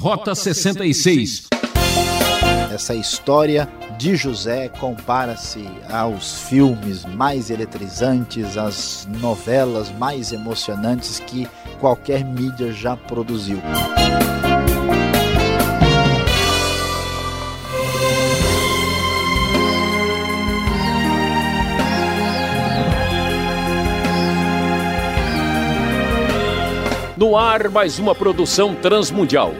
Rota 66. Essa história de José compara-se aos filmes mais eletrizantes, às novelas mais emocionantes que qualquer mídia já produziu. No ar, mais uma produção transmundial.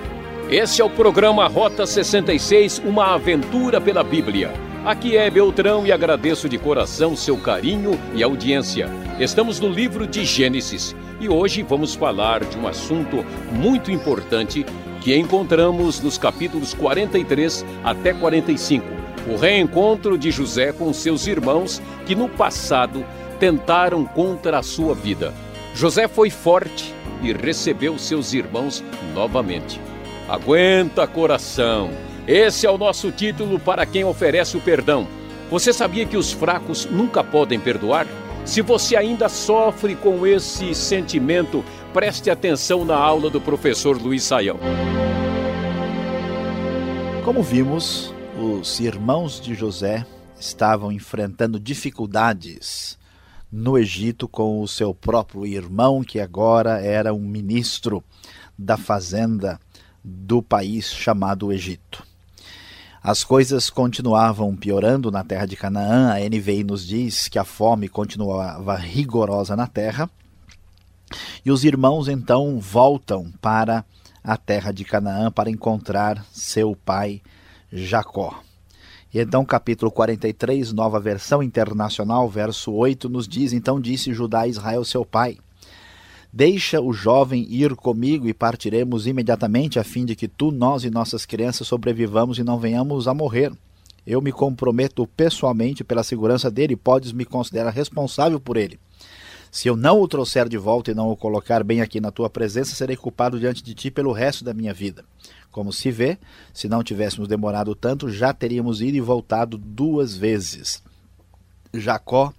Esse é o programa Rota 66, uma aventura pela Bíblia. Aqui é Beltrão e agradeço de coração seu carinho e audiência. Estamos no livro de Gênesis e hoje vamos falar de um assunto muito importante que encontramos nos capítulos 43 até 45. O reencontro de José com seus irmãos que no passado tentaram contra a sua vida. José foi forte e recebeu seus irmãos novamente. Aguenta, coração! Esse é o nosso título para quem oferece o perdão. Você sabia que os fracos nunca podem perdoar? Se você ainda sofre com esse sentimento, preste atenção na aula do professor Luiz Saião. Como vimos, os irmãos de José estavam enfrentando dificuldades no Egito com o seu próprio irmão, que agora era um ministro da fazenda do país chamado Egito. As coisas continuavam piorando na terra de Canaã. A NVI nos diz que a fome continuava rigorosa na terra. E os irmãos então voltam para a terra de Canaã para encontrar seu pai Jacó. E então, capítulo 43, nova versão internacional, verso 8, nos diz: Então disse Judá a Israel, seu pai: Deixa o jovem ir comigo e partiremos imediatamente, a fim de que tu, nós e nossas crianças sobrevivamos e não venhamos a morrer. Eu me comprometo pessoalmente pela segurança dele e podes me considerar responsável por ele. Se eu não o trouxer de volta e não o colocar bem aqui na tua presença, serei culpado diante de ti pelo resto da minha vida. Como se vê, se não tivéssemos demorado tanto, já teríamos ido e voltado duas vezes. Jacó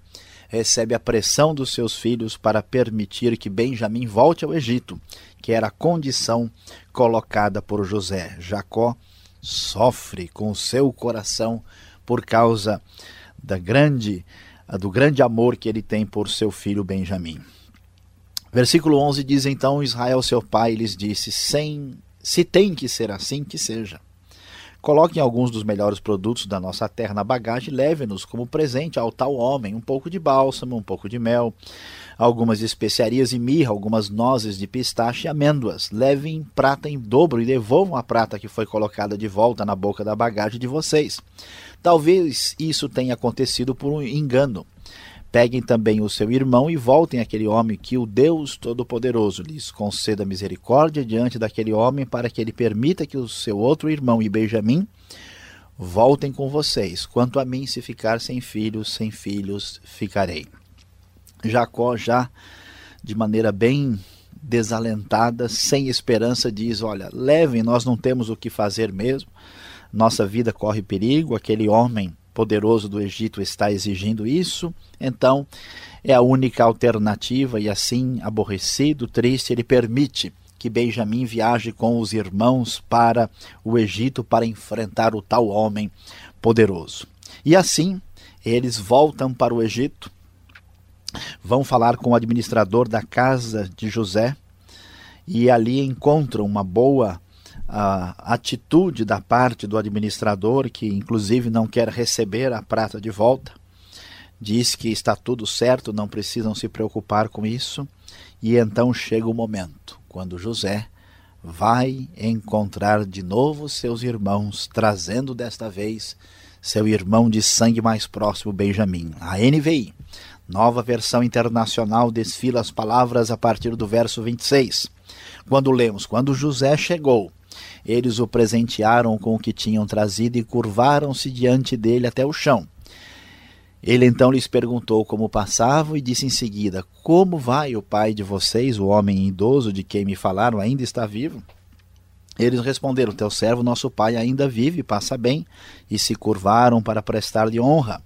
recebe a pressão dos seus filhos para permitir que Benjamim volte ao Egito, que era a condição colocada por José. Jacó sofre com o seu coração por causa da grande do grande amor que ele tem por seu filho Benjamim. Versículo 11 diz então Israel seu pai lhes disse: sem se tem que ser assim, que seja. Coloquem alguns dos melhores produtos da nossa terra na bagagem e leve-nos como presente ao tal homem um pouco de bálsamo, um pouco de mel, algumas especiarias e mirra, algumas nozes de pistache e amêndoas. Levem prata em dobro e devolvam a prata que foi colocada de volta na boca da bagagem de vocês. Talvez isso tenha acontecido por um engano. Peguem também o seu irmão e voltem àquele homem que o Deus Todo-Poderoso lhes conceda misericórdia diante daquele homem para que ele permita que o seu outro irmão e Benjamim voltem com vocês. Quanto a mim, se ficar sem filhos, sem filhos ficarei. Jacó já de maneira bem desalentada, sem esperança, diz: Olha, levem, nós não temos o que fazer mesmo, nossa vida corre perigo, aquele homem poderoso do Egito está exigindo isso, então é a única alternativa, e assim, aborrecido, triste, ele permite que Benjamim viaje com os irmãos para o Egito para enfrentar o tal homem poderoso. E assim, eles voltam para o Egito, vão falar com o administrador da casa de José e ali encontram uma boa a atitude da parte do administrador, que inclusive não quer receber a prata de volta, diz que está tudo certo, não precisam se preocupar com isso, e então chega o momento quando José vai encontrar de novo seus irmãos, trazendo desta vez seu irmão de sangue mais próximo, Benjamim. A NVI, nova versão internacional, desfila as palavras a partir do verso 26. Quando lemos: Quando José chegou, eles o presentearam com o que tinham trazido e curvaram-se diante dele até o chão. Ele então lhes perguntou como passavam e disse em seguida: Como vai o pai de vocês, o homem idoso de quem me falaram, ainda está vivo? Eles responderam: Teu servo, nosso pai, ainda vive passa bem, e se curvaram para prestar-lhe honra.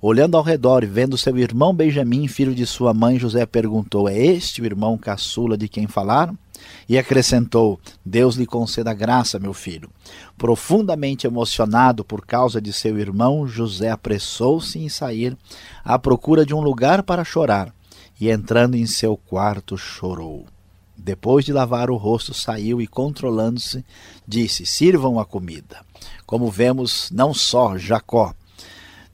Olhando ao redor e vendo seu irmão Benjamim, filho de sua mãe, José perguntou: É este o irmão caçula de quem falaram? E acrescentou: Deus lhe conceda graça, meu filho. Profundamente emocionado por causa de seu irmão, José apressou-se em sair à procura de um lugar para chorar, e entrando em seu quarto, chorou. Depois de lavar o rosto, saiu e, controlando-se, disse: Sirvam a comida. Como vemos, não só Jacó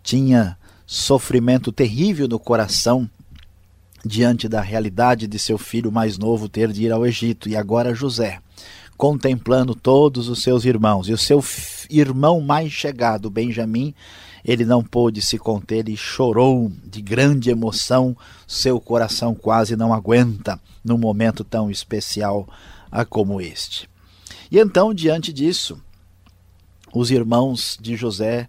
tinha sofrimento terrível no coração diante da realidade de seu filho mais novo ter de ir ao Egito, e agora José, contemplando todos os seus irmãos, e o seu irmão mais chegado, Benjamim, ele não pôde se conter e chorou de grande emoção, seu coração quase não aguenta num momento tão especial como este. E então, diante disso, os irmãos de José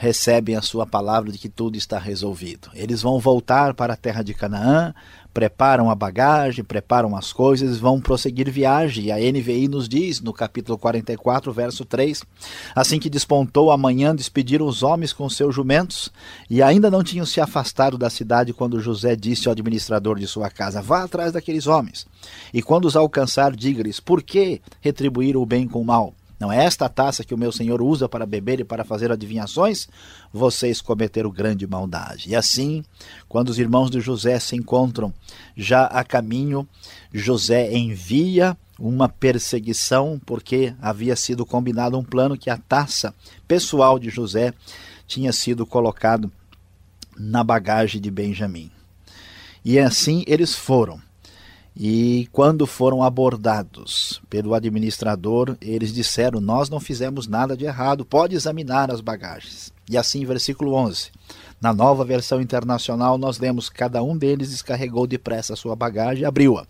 recebem a sua palavra de que tudo está resolvido. Eles vão voltar para a terra de Canaã, preparam a bagagem, preparam as coisas, vão prosseguir viagem. E a NVI nos diz, no capítulo 44, verso 3, assim que despontou a manhã, despediram os homens com seus jumentos, e ainda não tinham se afastado da cidade quando José disse ao administrador de sua casa: Vá atrás daqueles homens, e quando os alcançar, diga-lhes: Por que retribuir o bem com o mal? Não é esta taça que o meu senhor usa para beber e para fazer adivinhações? Vocês cometeram grande maldade. E assim, quando os irmãos de José se encontram já a caminho, José envia uma perseguição, porque havia sido combinado um plano que a taça pessoal de José tinha sido colocado na bagagem de Benjamim. E assim eles foram. E quando foram abordados pelo administrador, eles disseram: Nós não fizemos nada de errado, pode examinar as bagagens. E assim, versículo 11. Na nova versão internacional, nós lemos: Cada um deles descarregou depressa a sua bagagem e abriu-a.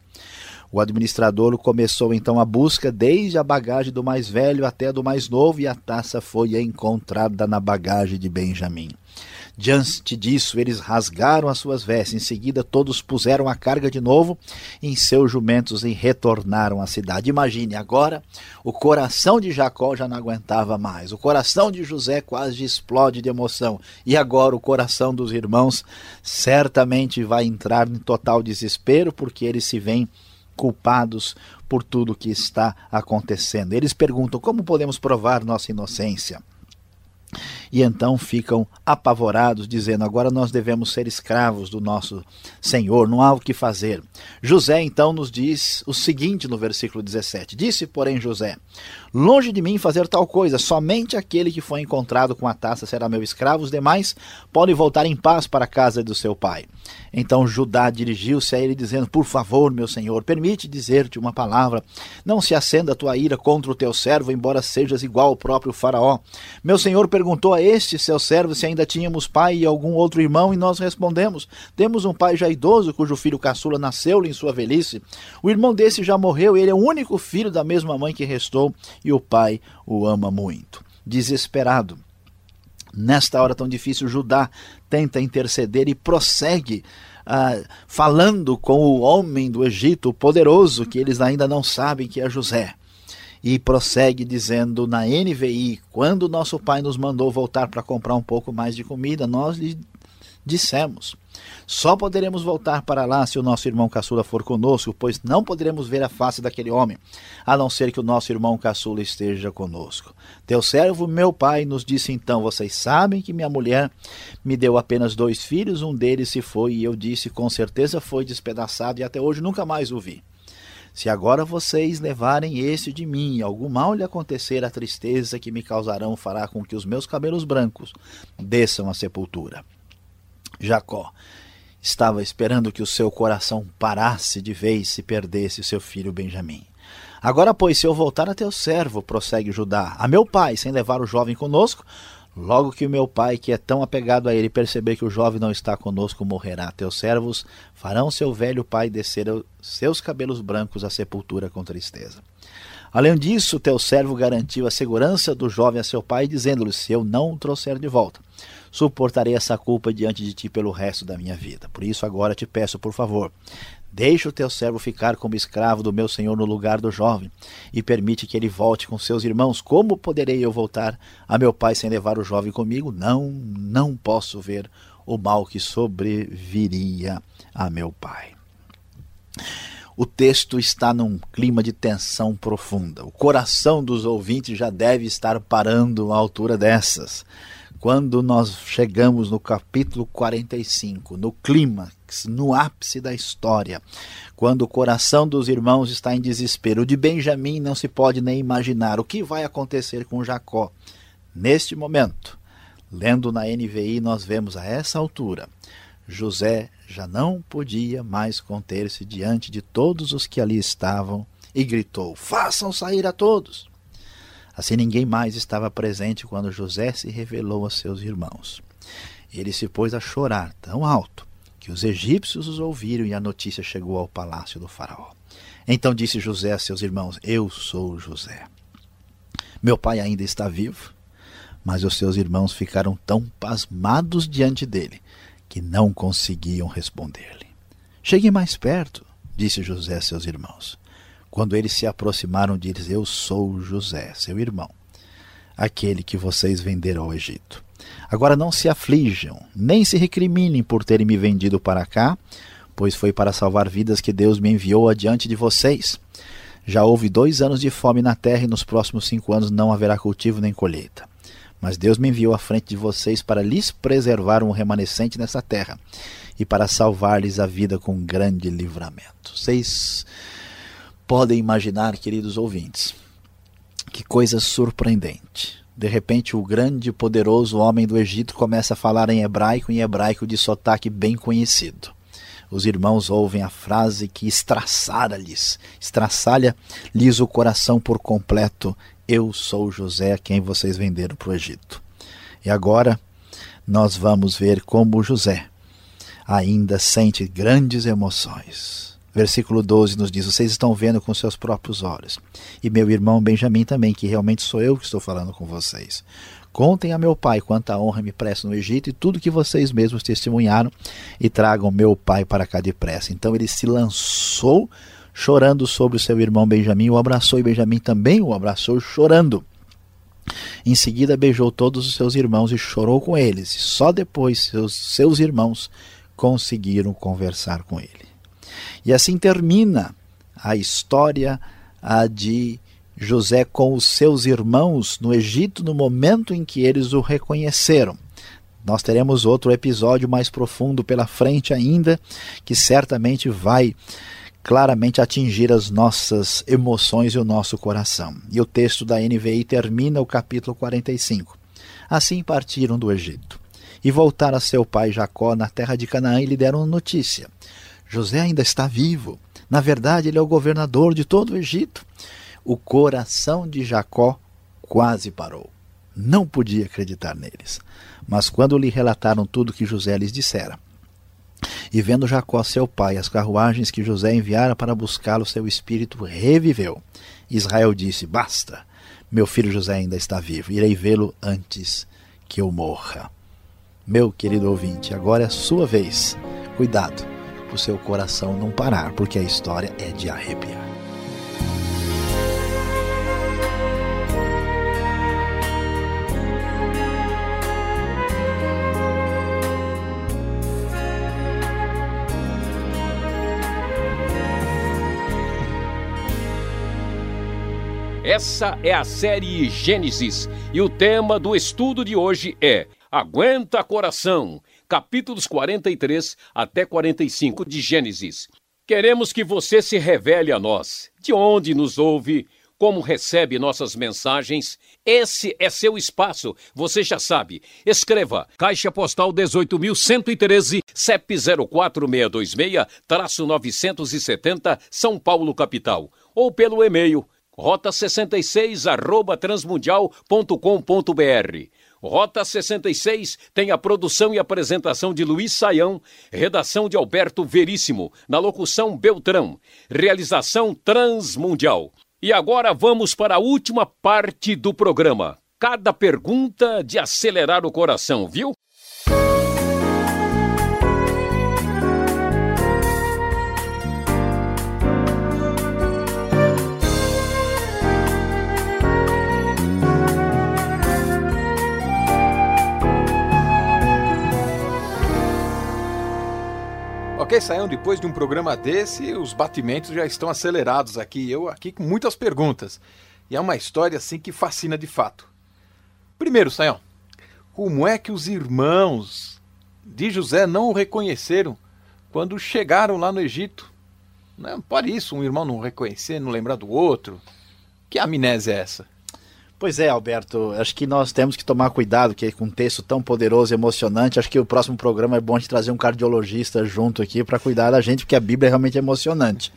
O administrador começou então a busca desde a bagagem do mais velho até a do mais novo, e a taça foi encontrada na bagagem de Benjamim. Diante disso, eles rasgaram as suas vestes. Em seguida, todos puseram a carga de novo em seus jumentos e retornaram à cidade. Imagine, agora o coração de Jacó já não aguentava mais. O coração de José quase explode de emoção. E agora o coração dos irmãos certamente vai entrar em total desespero, porque eles se veem culpados por tudo que está acontecendo. Eles perguntam: como podemos provar nossa inocência? E então ficam apavorados, dizendo: agora nós devemos ser escravos do nosso Senhor, não há o que fazer. José então nos diz o seguinte no versículo 17: Disse, porém, José: Longe de mim fazer tal coisa, somente aquele que foi encontrado com a taça será meu escravo, os demais podem voltar em paz para a casa do seu pai. Então Judá dirigiu-se a ele, dizendo: Por favor, meu senhor, permite dizer-te uma palavra. Não se acenda a tua ira contra o teu servo, embora sejas igual ao próprio Faraó. Meu senhor perguntou a este seu servo se ainda tínhamos pai e algum outro irmão, e nós respondemos: Temos um pai já idoso, cujo filho caçula nasceu-lhe em sua velhice. O irmão desse já morreu, e ele é o único filho da mesma mãe que restou, e o pai o ama muito. Desesperado, Nesta hora tão difícil, Judá tenta interceder e prossegue ah, falando com o homem do Egito, poderoso, que eles ainda não sabem que é José. E prossegue dizendo na NVI: quando nosso pai nos mandou voltar para comprar um pouco mais de comida, nós lhe dissemos só poderemos voltar para lá se o nosso irmão caçula for conosco, pois não poderemos ver a face daquele homem, a não ser que o nosso irmão caçula esteja conosco. Teu servo, meu pai, nos disse então: Vocês sabem que minha mulher me deu apenas dois filhos, um deles se foi, e eu disse: Com certeza foi despedaçado, e até hoje nunca mais o vi. Se agora vocês levarem esse de mim algum mal lhe acontecer, a tristeza que me causarão fará com que os meus cabelos brancos desçam à sepultura. Jacó estava esperando que o seu coração parasse de vez se perdesse seu filho Benjamim. Agora, pois, se eu voltar a teu servo, prossegue Judá, a meu pai, sem levar o jovem conosco, logo que o meu pai, que é tão apegado a ele, perceber que o jovem não está conosco, morrerá. Teus servos farão seu velho pai descer seus cabelos brancos à sepultura com tristeza. Além disso, teu servo garantiu a segurança do jovem a seu pai, dizendo-lhe: Se eu não o trouxer de volta, suportarei essa culpa diante de ti pelo resto da minha vida. Por isso, agora te peço, por favor, Deixa o teu servo ficar como escravo do meu senhor no lugar do jovem, e permite que ele volte com seus irmãos. Como poderei eu voltar a meu pai sem levar o jovem comigo? Não, não posso ver o mal que sobreviria a meu pai. O texto está num clima de tensão profunda. O coração dos ouvintes já deve estar parando à altura dessas. Quando nós chegamos no capítulo 45, no no ápice da história, quando o coração dos irmãos está em desespero, de Benjamim não se pode nem imaginar o que vai acontecer com Jacó. Neste momento, lendo na NVI, nós vemos a essa altura José já não podia mais conter-se diante de todos os que ali estavam e gritou: Façam sair a todos! Assim ninguém mais estava presente quando José se revelou a seus irmãos. Ele se pôs a chorar tão alto que os egípcios os ouviram e a notícia chegou ao palácio do faraó. Então disse José a seus irmãos: Eu sou José. Meu pai ainda está vivo. Mas os seus irmãos ficaram tão pasmados diante dele que não conseguiam responder-lhe. Chegue mais perto, disse José a seus irmãos. Quando eles se aproximaram, disse: Eu sou José, seu irmão, aquele que vocês venderam ao Egito. Agora não se aflijam, nem se recriminem por terem me vendido para cá, pois foi para salvar vidas que Deus me enviou adiante de vocês. Já houve dois anos de fome na terra e nos próximos cinco anos não haverá cultivo nem colheita. Mas Deus me enviou à frente de vocês para lhes preservar um remanescente nessa terra e para salvar-lhes a vida com grande livramento. Vocês podem imaginar, queridos ouvintes, que coisa surpreendente. De repente, o grande e poderoso homem do Egito começa a falar em hebraico, em hebraico de sotaque bem conhecido. Os irmãos ouvem a frase que estraçalha-lhes, estraçalha-lhes o coração por completo eu sou José quem vocês venderam para o Egito. E agora nós vamos ver como José ainda sente grandes emoções. Versículo 12 nos diz: Vocês estão vendo com seus próprios olhos. E meu irmão Benjamim também, que realmente sou eu que estou falando com vocês. Contem a meu pai quanta honra me presta no Egito e tudo que vocês mesmos testemunharam, e tragam meu pai para cá depressa. Então ele se lançou chorando sobre o seu irmão Benjamim, o abraçou e Benjamim também o abraçou, chorando. Em seguida beijou todos os seus irmãos e chorou com eles. E só depois seus, seus irmãos conseguiram conversar com ele. E assim termina a história a de José com os seus irmãos no Egito no momento em que eles o reconheceram. Nós teremos outro episódio mais profundo pela frente ainda, que certamente vai claramente atingir as nossas emoções e o nosso coração. E o texto da NVI termina o capítulo 45. Assim partiram do Egito e voltaram a seu pai Jacó na terra de Canaã e lhe deram notícia. José ainda está vivo. Na verdade, ele é o governador de todo o Egito. O coração de Jacó quase parou. Não podia acreditar neles. Mas quando lhe relataram tudo que José lhes dissera, e vendo Jacó, seu pai, as carruagens que José enviara para buscá-lo, seu espírito reviveu. Israel disse: Basta, meu filho José ainda está vivo, irei vê-lo antes que eu morra. Meu querido ouvinte, agora é a sua vez. Cuidado, o seu coração não parar, porque a história é de arrepiar. Essa é a série Gênesis e o tema do estudo de hoje é Aguenta Coração, capítulos 43 até 45 de Gênesis. Queremos que você se revele a nós, de onde nos ouve, como recebe nossas mensagens. Esse é seu espaço, você já sabe. Escreva Caixa Postal 18.113, CEP 04626-970, São Paulo, capital. Ou pelo e-mail rota 66 arroba transmundial.com.br. Rota 66 tem a produção e apresentação de Luiz Saião, redação de Alberto Veríssimo, na locução Beltrão, realização Transmundial. E agora vamos para a última parte do programa. Cada pergunta de acelerar o coração, viu? Ok, Saião, depois de um programa desse, os batimentos já estão acelerados aqui. Eu aqui com muitas perguntas. E é uma história assim que fascina de fato. Primeiro, Saião, como é que os irmãos de José não o reconheceram quando chegaram lá no Egito? Não pode isso, um irmão não reconhecer, não lembrar do outro. Que amnésia é essa? Pois é, Alberto, acho que nós temos que tomar cuidado, que com um texto tão poderoso e emocionante, acho que o próximo programa é bom gente trazer um cardiologista junto aqui para cuidar da gente, porque a Bíblia é realmente emocionante.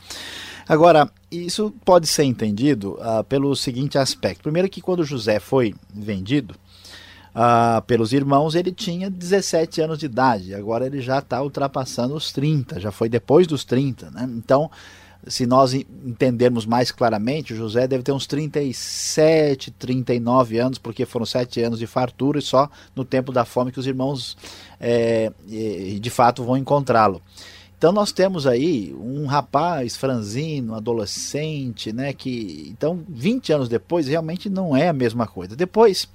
Agora, isso pode ser entendido uh, pelo seguinte aspecto. Primeiro que quando José foi vendido uh, pelos irmãos, ele tinha 17 anos de idade, agora ele já está ultrapassando os 30, já foi depois dos 30, né? Então, se nós entendermos mais claramente, José deve ter uns 37, 39 anos, porque foram sete anos de fartura e só no tempo da fome que os irmãos é, de fato vão encontrá-lo. Então nós temos aí um rapaz franzino, adolescente, né, que então 20 anos depois realmente não é a mesma coisa. Depois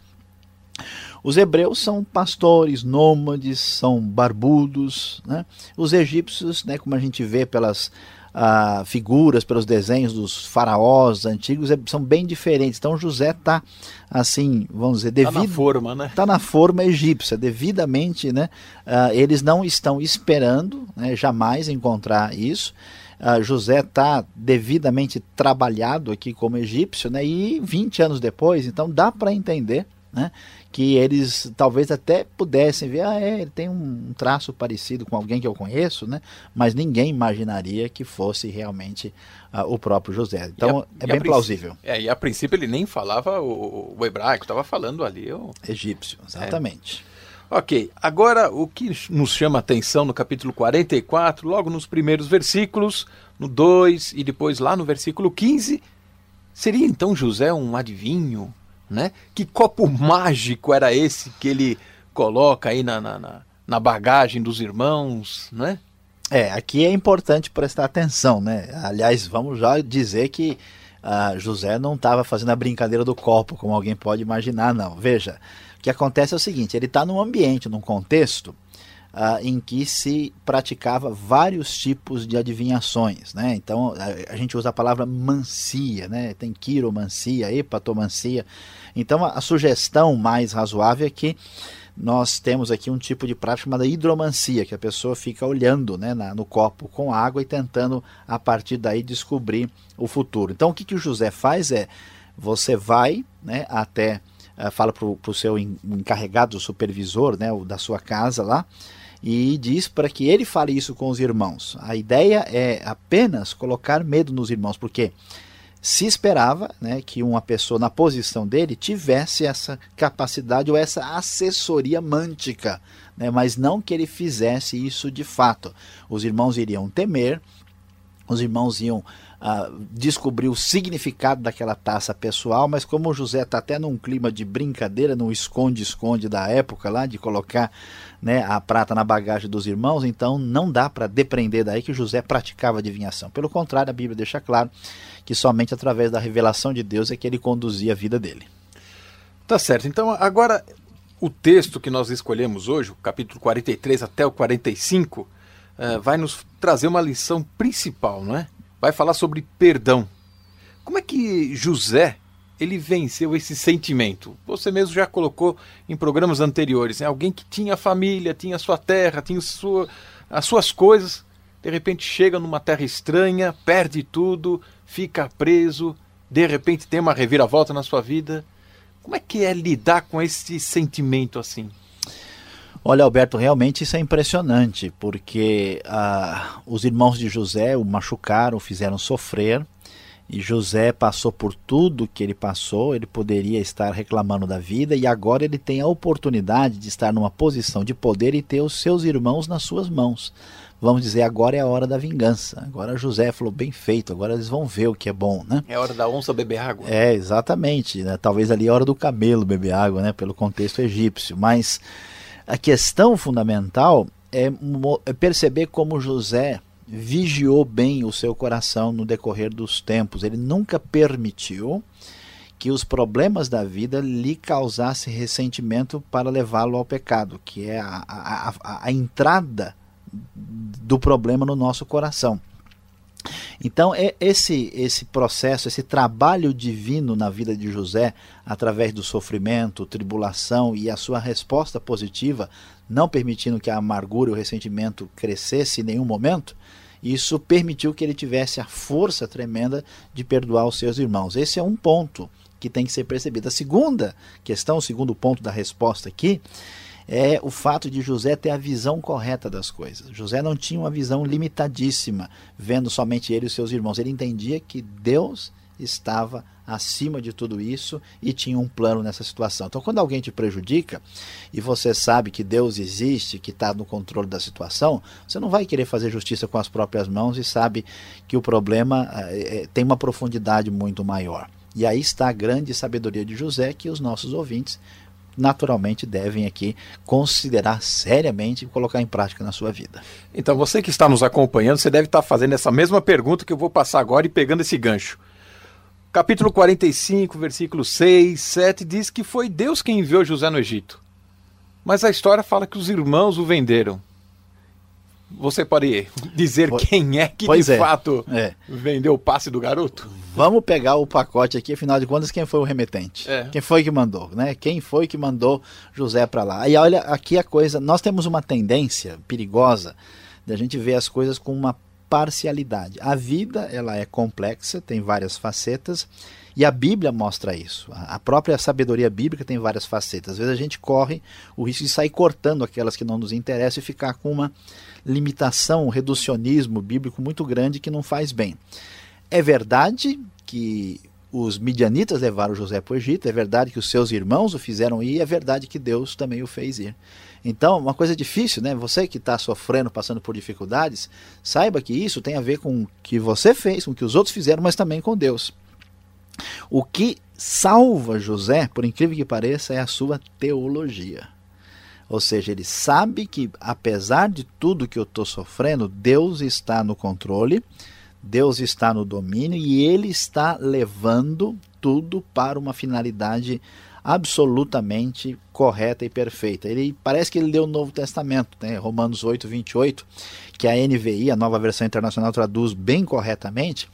os hebreus são pastores, nômades, são barbudos, né? Os egípcios, né, como a gente vê pelas ah, figuras, pelos desenhos dos faraós antigos, é, são bem diferentes. Então José está assim, vamos dizer, devido, tá na forma, né? Está na forma egípcia, devidamente, né? Ah, eles não estão esperando, né, jamais encontrar isso. Uh, José está devidamente trabalhado aqui como egípcio, né? E 20 anos depois, então dá para entender, né? Que eles talvez até pudessem ver, ah, é, ele tem um traço parecido com alguém que eu conheço, né? Mas ninguém imaginaria que fosse realmente uh, o próprio José. Então a, é bem plausível. É, e a princípio ele nem falava o, o hebraico, estava falando ali o egípcio, exatamente. É. Ok, agora o que nos chama a atenção no capítulo 44, logo nos primeiros versículos, no 2 e depois lá no versículo 15, seria então José um adivinho? Né? Que copo mágico era esse que ele coloca aí na, na, na bagagem dos irmãos, né? É, aqui é importante prestar atenção, né? Aliás, vamos já dizer que uh, José não estava fazendo a brincadeira do copo, como alguém pode imaginar, não. Veja, o que acontece é o seguinte: ele está num ambiente, num contexto uh, em que se praticava vários tipos de adivinhações. Né? Então a, a, gente usa a palavra mancia, né? tem quiromancia, hepatomancia. Então a, sugestão mais razoável é que nós temos aqui um tipo de prática chamada hidromancia, que a pessoa fica olhando né, na, no copo com água e tentando, a partir daí, descobrir o futuro. Então, o que, que o José faz é: você vai né, até, uh, fala para o seu encarregado, o supervisor né, da sua casa lá, e diz para que ele fale isso com os irmãos. A ideia é apenas colocar medo nos irmãos, porque se esperava né, que uma pessoa na posição dele tivesse essa capacidade ou essa assessoria mântica, né, mas não que ele fizesse isso de fato. Os irmãos iriam temer, os irmãos iam uh, descobrir o significado daquela taça pessoal, mas como o José está até num clima de brincadeira, num esconde-esconde da época lá, de colocar né, a prata na bagagem dos irmãos, então não dá para depreender daí que José praticava adivinhação. Pelo contrário, a Bíblia deixa claro que somente através da revelação de Deus é que ele conduzia a vida dele. Tá certo. Então, agora o texto que nós escolhemos hoje, o capítulo 43 até o 45, uh, eh, vai nos trazer uma lição principal, não é? Vai falar sobre perdão. Como é que José ele venceu esse sentimento? Você mesmo já colocou em programas anteriores, né? alguém que tinha família, tinha sua terra, tinha sua, as suas coisas, de repente chega numa terra estranha, perde tudo, fica preso, de repente tem uma reviravolta na sua vida. Como é que é lidar com esse sentimento assim? Olha, Alberto, realmente isso é impressionante, porque ah, os irmãos de José o machucaram, o fizeram sofrer, e José passou por tudo que ele passou, ele poderia estar reclamando da vida e agora ele tem a oportunidade de estar numa posição de poder e ter os seus irmãos nas suas mãos. Vamos dizer, agora é a hora da vingança. Agora José falou, bem feito, agora eles vão ver o que é bom, né? É hora da onça beber água. É, exatamente. Né? Talvez ali é a hora do camelo beber água, né? Pelo contexto egípcio. Mas a questão fundamental é, é perceber como José vigiou bem o seu coração no decorrer dos tempos. Ele nunca permitiu que os problemas da vida lhe causassem ressentimento para levá-lo ao pecado, que é a, a, a, a entrada do problema no nosso coração. Então, é esse, esse processo, esse trabalho divino na vida de José, através do sofrimento, tribulação e a sua resposta positiva, não permitindo que a amargura e o ressentimento crescesse em nenhum momento, isso permitiu que ele tivesse a força tremenda de perdoar os seus irmãos. Esse é um ponto que tem que ser percebido. A segunda questão, o segundo ponto da resposta aqui, é o fato de José ter a visão correta das coisas. José não tinha uma visão limitadíssima, vendo somente ele e seus irmãos. Ele entendia que Deus estava acima de tudo isso e tinha um plano nessa situação. Então, quando alguém te prejudica e você sabe que Deus existe, que está no controle da situação, você não vai querer fazer justiça com as próprias mãos e sabe que o problema é, tem uma profundidade muito maior. E aí está a grande sabedoria de José que os nossos ouvintes naturalmente devem aqui considerar seriamente e colocar em prática na sua vida. Então, você que está nos acompanhando, você deve estar fazendo essa mesma pergunta que eu vou passar agora e pegando esse gancho. Capítulo 45, versículo 6, 7 diz que foi Deus quem enviou José no Egito. Mas a história fala que os irmãos o venderam. Você pode dizer quem é que pois de é. fato é. vendeu o passe do garoto? Vamos pegar o pacote aqui, afinal de contas, quem foi o remetente? É. Quem foi que mandou, né? Quem foi que mandou José para lá? E olha, aqui a coisa, nós temos uma tendência perigosa da gente ver as coisas com uma parcialidade. A vida, ela é complexa, tem várias facetas, e a Bíblia mostra isso. A própria sabedoria bíblica tem várias facetas. Às vezes a gente corre o risco de sair cortando aquelas que não nos interessam e ficar com uma limitação, um reducionismo bíblico muito grande que não faz bem. É verdade que os midianitas levaram José para o Egito, é verdade que os seus irmãos o fizeram ir, é verdade que Deus também o fez ir. Então, uma coisa difícil, né? Você que está sofrendo, passando por dificuldades, saiba que isso tem a ver com o que você fez, com o que os outros fizeram, mas também com Deus. O que salva José, por incrível que pareça, é a sua teologia. Ou seja, ele sabe que, apesar de tudo que eu estou sofrendo, Deus está no controle, Deus está no domínio e ele está levando tudo para uma finalidade absolutamente correta e perfeita. Ele parece que ele leu o Novo Testamento, né? Romanos 8, 28, que a NVI, a nova versão internacional, traduz bem corretamente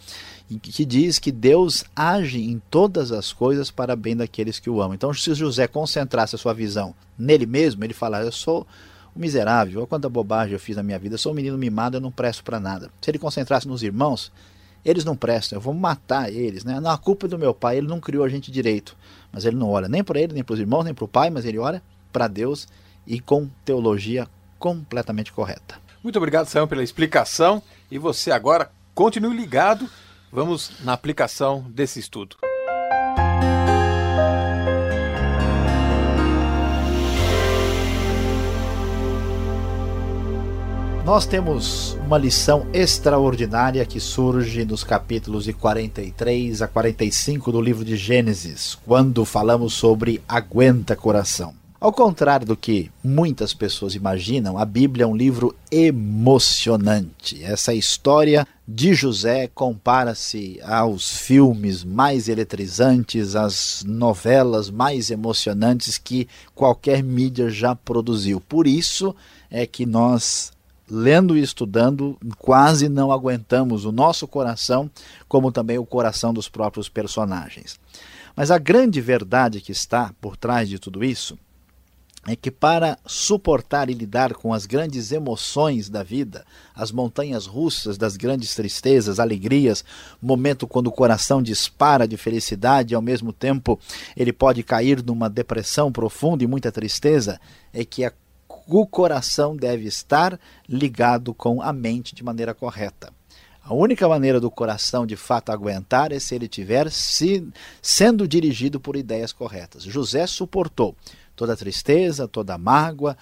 que diz que Deus age em todas as coisas para bem daqueles que o amam. Então, se José concentrasse a sua visão nele mesmo, ele falaria: Eu sou um miserável, olha quanta bobagem eu fiz na minha vida, eu sou um menino mimado, eu não presto para nada. Se ele concentrasse nos irmãos, eles não prestam, eu vou matar eles. Né? Não, a culpa é do meu pai, ele não criou a gente direito. Mas ele não olha nem para ele, nem para os irmãos, nem para o pai, mas ele olha para Deus e com teologia completamente correta. Muito obrigado, Sam, pela explicação. E você agora continue ligado Vamos na aplicação desse estudo. Nós temos uma lição extraordinária que surge nos capítulos de 43 a 45 do livro de Gênesis, quando falamos sobre aguenta coração. Ao contrário do que muitas pessoas imaginam, a Bíblia é um livro emocionante. Essa história de José compara-se aos filmes mais eletrizantes, às novelas mais emocionantes que qualquer mídia já produziu. Por isso é que nós lendo e estudando, quase não aguentamos o nosso coração, como também o coração dos próprios personagens. Mas a grande verdade que está por trás de tudo isso é que para suportar e lidar com as grandes emoções da vida, as montanhas russas das grandes tristezas, alegrias, momento quando o coração dispara de felicidade e ao mesmo tempo ele pode cair numa depressão profunda e muita tristeza, é que a, o coração deve estar ligado com a mente de maneira correta. A única maneira do coração de fato aguentar é se ele estiver se, sendo dirigido por ideias corretas. José suportou toda tristeza, toda mágoa,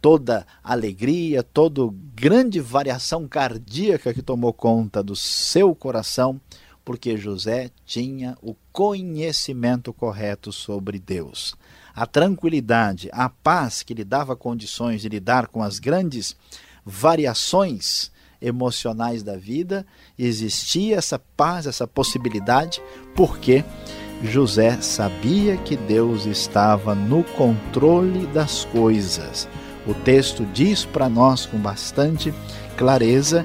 toda alegria, toda grande variação cardíaca que tomou conta do seu coração, porque José tinha o conhecimento correto sobre Deus. A tranquilidade, a paz que lhe dava condições de lidar com as grandes variações emocionais da vida, existia essa paz, essa possibilidade, porque José sabia que Deus estava no controle das coisas. O texto diz para nós com bastante clareza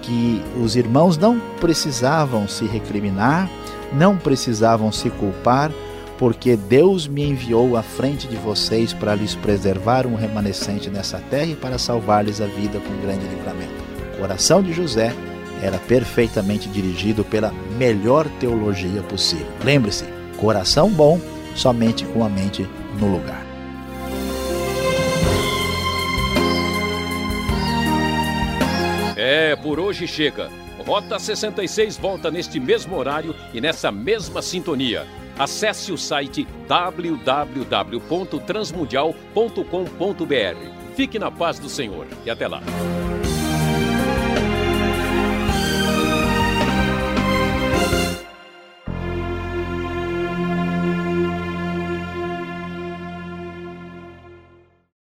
que os irmãos não precisavam se recriminar, não precisavam se culpar, porque Deus me enviou à frente de vocês para lhes preservar um remanescente nessa terra e para salvar-lhes a vida com grande livramento. O coração de José era perfeitamente dirigido pela melhor teologia possível. Lembre-se, coração bom somente com a mente no lugar. É, por hoje chega. Rota 66 volta neste mesmo horário e nessa mesma sintonia. Acesse o site www.transmundial.com.br. Fique na paz do Senhor e até lá.